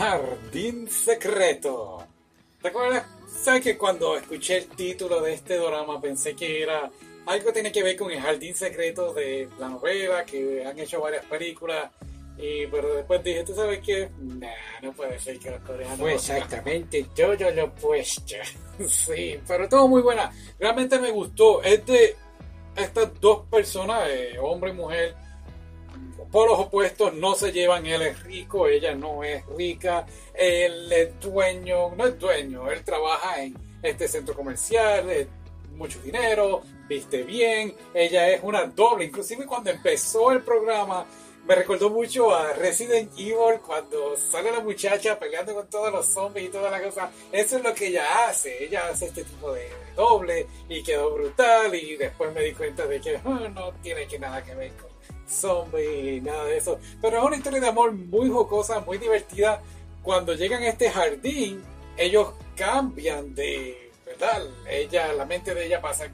Jardín Secreto. ¿Te acuerdas? ¿Sabes que cuando escuché el título de este drama pensé que era algo que tiene que ver con el Jardín Secreto de la novela, que han hecho varias películas? Y, pero después dije, ¿tú sabes qué? Nah, no puede ser que los coreanos... Fue exactamente todo lo opuesto. sí, pero todo muy buena. Realmente me gustó. Es de estas dos personas, eh, hombre y mujer, por los opuestos, no se llevan. Él es rico, ella no es rica. Él es dueño, no es dueño, él trabaja en este centro comercial, es mucho dinero, viste bien. Ella es una doble. Inclusive cuando empezó el programa me recordó mucho a Resident Evil cuando sale la muchacha peleando con todos los zombies y toda la cosa. Eso es lo que ella hace. Ella hace este tipo de doble y quedó brutal y después me di cuenta de que oh, no tiene que nada que ver con zombies nada de eso. Pero es una historia de amor muy jocosa, muy divertida. Cuando llegan a este jardín, ellos cambian de, ¿verdad? Ella, la mente de ella pasa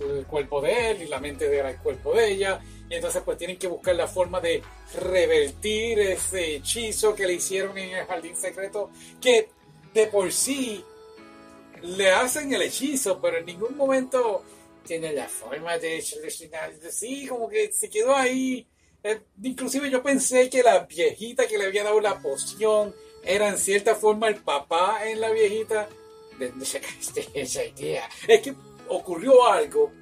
el cuerpo de él y la mente de él el cuerpo de ella y entonces pues tienen que buscar la forma de revertir ese hechizo que le hicieron en el jardín secreto, que de por sí le hacen el hechizo, pero en ningún momento tiene la forma de solucionar. Sí, como que se quedó ahí. Eh, inclusive yo pensé que la viejita que le había dado la poción era en cierta forma el papá en la viejita. ¿De dónde sacaste esa idea? Es que ocurrió algo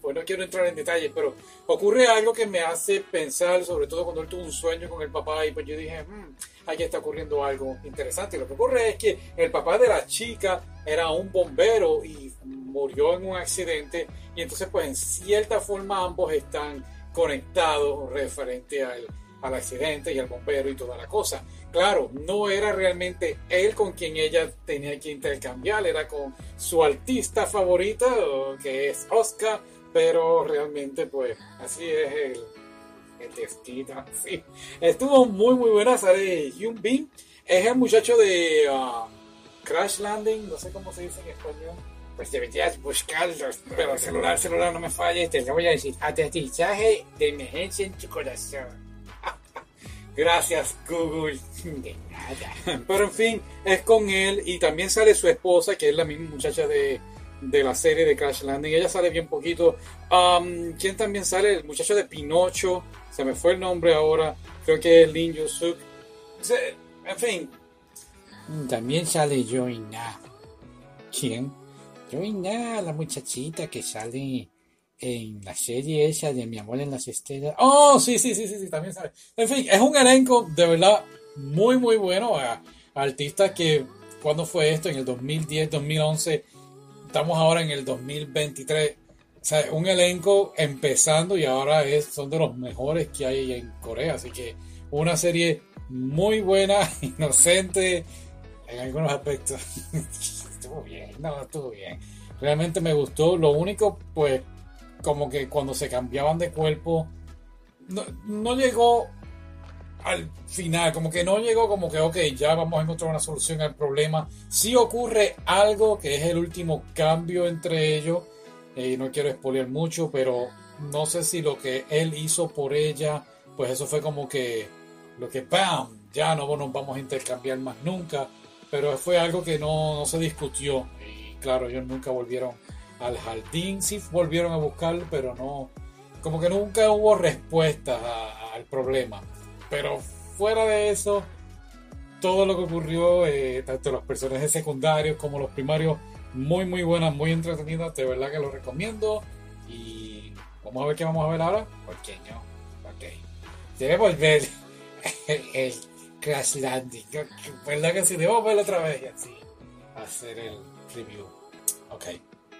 pues no quiero entrar en detalles, pero ocurre algo que me hace pensar, sobre todo cuando él tuvo un sueño con el papá, y pues yo dije, hmm, aquí está ocurriendo algo interesante. Lo que ocurre es que el papá de la chica era un bombero y murió en un accidente, y entonces pues en cierta forma ambos están conectados referente al, al accidente y al bombero y toda la cosa. Claro, no era realmente él con quien ella tenía que intercambiar, era con su artista favorita, que es Oscar, pero realmente, pues, así es el, el destino. Sí. Estuvo muy, muy buena. Sale Hyun Bin. Es el muchacho de uh, Crash Landing. No sé cómo se dice en español. Pues deberías buscarlo. Pero celular, celular, no me falle. Te lo voy a decir. Aterrizaje de emergencia en tu corazón. Gracias, Google. De nada. Pero en fin, es con él. Y también sale su esposa, que es la misma muchacha de de la serie de Crash Landing. Ella sale bien poquito. Um, ¿Quién también sale? El muchacho de Pinocho. Se me fue el nombre ahora. Creo que es Lin Yusuk. En fin. También sale Joina. ¿Quién? Joina, la muchachita que sale en la serie esa de Mi amor en las estrellas. Oh, sí, sí, sí, sí, sí, también sale. En fin, es un elenco de verdad muy, muy bueno. artistas que, ¿cuándo fue esto? En el 2010, 2011 estamos ahora en el 2023. O sea, un elenco empezando y ahora es, son de los mejores que hay en Corea. Así que una serie muy buena, inocente en algunos aspectos. estuvo bien, no, estuvo bien. Realmente me gustó. Lo único, pues, como que cuando se cambiaban de cuerpo, no, no llegó al final, como que no llegó como que, ok, ya vamos a encontrar una solución al problema. Si ocurre algo que es el último cambio entre ellos, eh, no quiero expoliar mucho, pero no sé si lo que él hizo por ella, pues eso fue como que lo que, ¡bam! Ya no nos vamos a intercambiar más nunca, pero fue algo que no, se discutió. Y claro, ellos nunca volvieron al jardín, sí volvieron a buscarlo, pero no, como que nunca hubo respuesta al problema. Pero fuera de eso, todo lo que ocurrió, eh, tanto los personajes secundarios como los primarios, muy muy buenas, muy entretenidas, de verdad que lo recomiendo. Y vamos a ver qué vamos a ver ahora. ¿Por qué no? Ok. Debemos ver el, Crash Landing. ¿Verdad que sí? Debemos verlo otra vez y así hacer el review. Ok,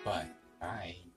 bye. Bye.